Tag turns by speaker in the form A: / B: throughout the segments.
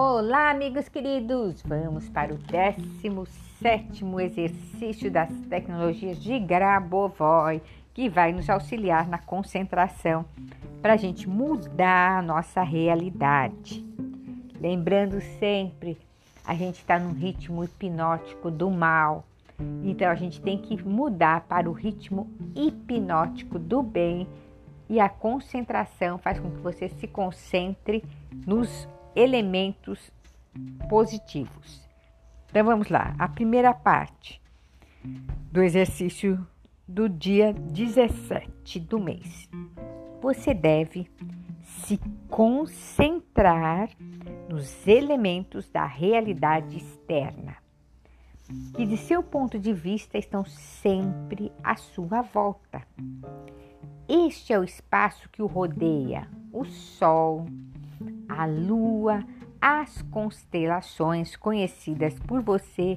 A: Olá, amigos queridos! Vamos para o 17 exercício das tecnologias de Grabovoi, que vai nos auxiliar na concentração para a gente mudar a nossa realidade. Lembrando sempre, a gente está num ritmo hipnótico do mal, então a gente tem que mudar para o ritmo hipnótico do bem e a concentração faz com que você se concentre nos elementos positivos. Então vamos lá, a primeira parte do exercício do dia 17 do mês. Você deve se concentrar nos elementos da realidade externa, que de seu ponto de vista estão sempre à sua volta. Este é o espaço que o rodeia: o Sol, a Lua, as constelações conhecidas por você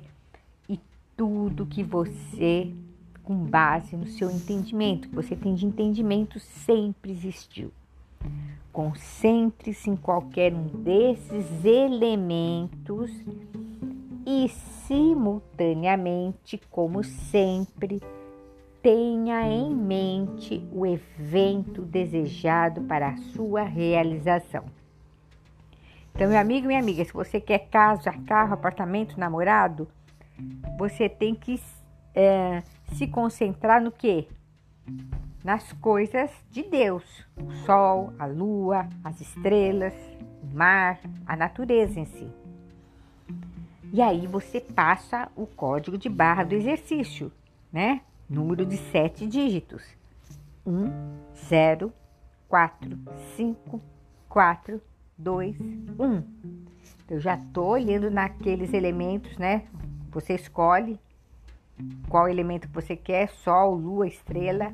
A: e tudo que você, com base no seu entendimento, que você tem de entendimento, sempre existiu. Concentre-se em qualquer um desses elementos e, simultaneamente, como sempre, tenha em mente o evento desejado para a sua realização. Então, meu amigo e minha amiga, se você quer casa, carro, apartamento, namorado, você tem que é, se concentrar no que? Nas coisas de Deus: o sol, a lua, as estrelas, o mar, a natureza em si. E aí você passa o código de barra do exercício, né? número de sete dígitos: 1, 0, 4, 5, 4, 2, 1. Eu já estou olhando naqueles elementos, né? Você escolhe qual elemento você quer, sol, lua, estrela,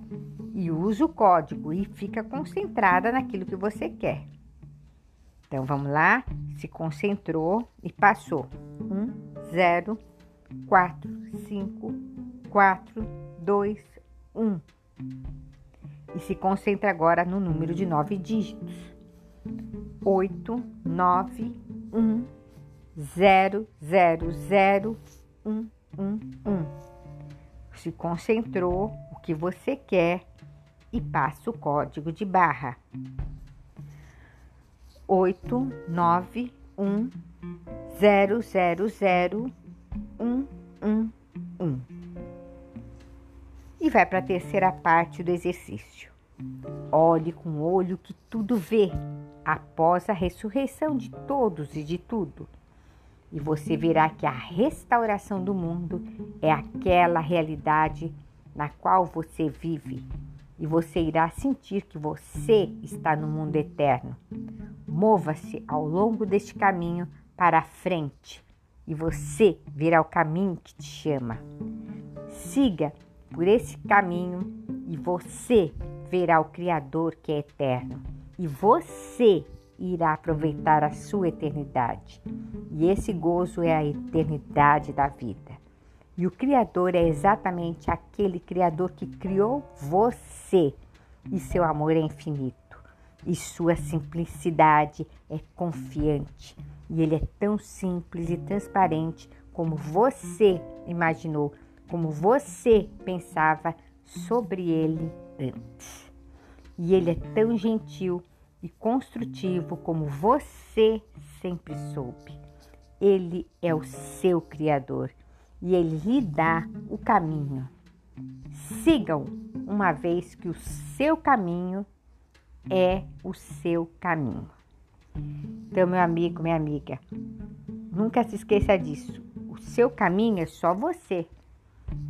A: e usa o código e fica concentrada naquilo que você quer. Então vamos lá, se concentrou e passou. 1, 0, 4, 5, 4, 2, 1. E se concentra agora no número de nove dígitos. 8, 9, 1, 0, 0, 0, 1, 1, 1. Se concentrou o que você quer e passa o código de barra. 8, 9, 1, 0, 0, 0, 1, 1, 1 e vai para a terceira parte do exercício. Olhe com o olho que tudo vê após a ressurreição de todos e de tudo. E você verá que a restauração do mundo é aquela realidade na qual você vive. E você irá sentir que você está no mundo eterno. Mova-se ao longo deste caminho para a frente e você verá o caminho que te chama. Siga por esse caminho e você verá o Criador que é eterno. E você irá aproveitar a sua eternidade. E esse gozo é a eternidade da vida. E o Criador é exatamente aquele Criador que criou você. E seu amor é infinito. E sua simplicidade é confiante. E ele é tão simples e transparente como você imaginou como você pensava sobre ele antes. E ele é tão gentil e construtivo como você sempre soube. Ele é o seu Criador e ele lhe dá o caminho. Sigam, uma vez que o seu caminho é o seu caminho. Então, meu amigo, minha amiga, nunca se esqueça disso. O seu caminho é só você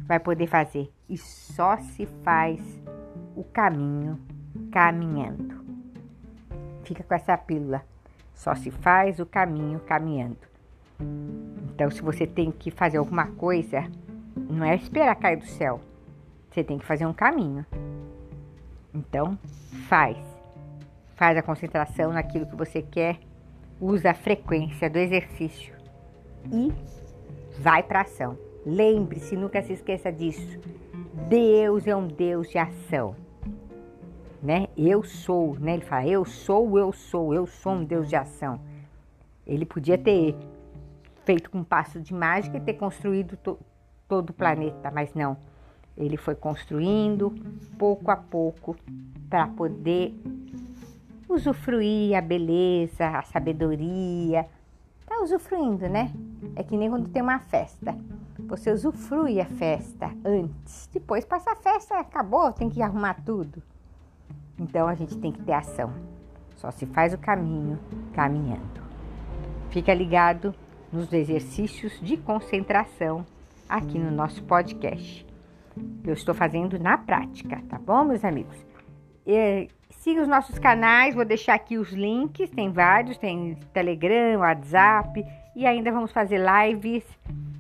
A: vai poder fazer. E só se faz o caminho caminhando. Fica com essa pílula. Só se faz o caminho caminhando. Então, se você tem que fazer alguma coisa, não é esperar cair do céu. Você tem que fazer um caminho. Então, faz. Faz a concentração naquilo que você quer. Usa a frequência do exercício e vai para ação. Lembre-se, nunca se esqueça disso. Deus é um Deus de ação. Né? Eu sou, né? Ele fala, eu sou, eu sou, eu sou um Deus de ação. Ele podia ter feito com um passo de mágica e ter construído to todo o planeta, mas não. Ele foi construindo pouco a pouco para poder usufruir a beleza, a sabedoria. Tá usufruindo, né? É que nem quando tem uma festa. Você usufrui a festa antes. Depois passa a festa, acabou, tem que arrumar tudo. Então a gente tem que ter ação. Só se faz o caminho caminhando. Fica ligado nos exercícios de concentração aqui no nosso podcast. Eu estou fazendo na prática, tá bom, meus amigos? E, siga os nossos canais, vou deixar aqui os links, tem vários, tem Telegram, WhatsApp e ainda vamos fazer lives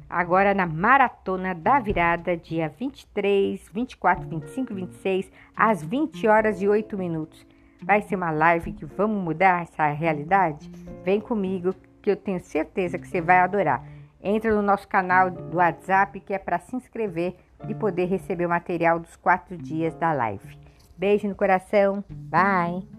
A: agora na Maratona da Virada, dia 23, 24, 25 e 26, às 20 horas e 8 minutos. Vai ser uma live que vamos mudar essa realidade? Vem comigo que eu tenho certeza que você vai adorar. Entra no nosso canal do WhatsApp que é para se inscrever e poder receber o material dos quatro dias da live. Beijo no coração. Bye!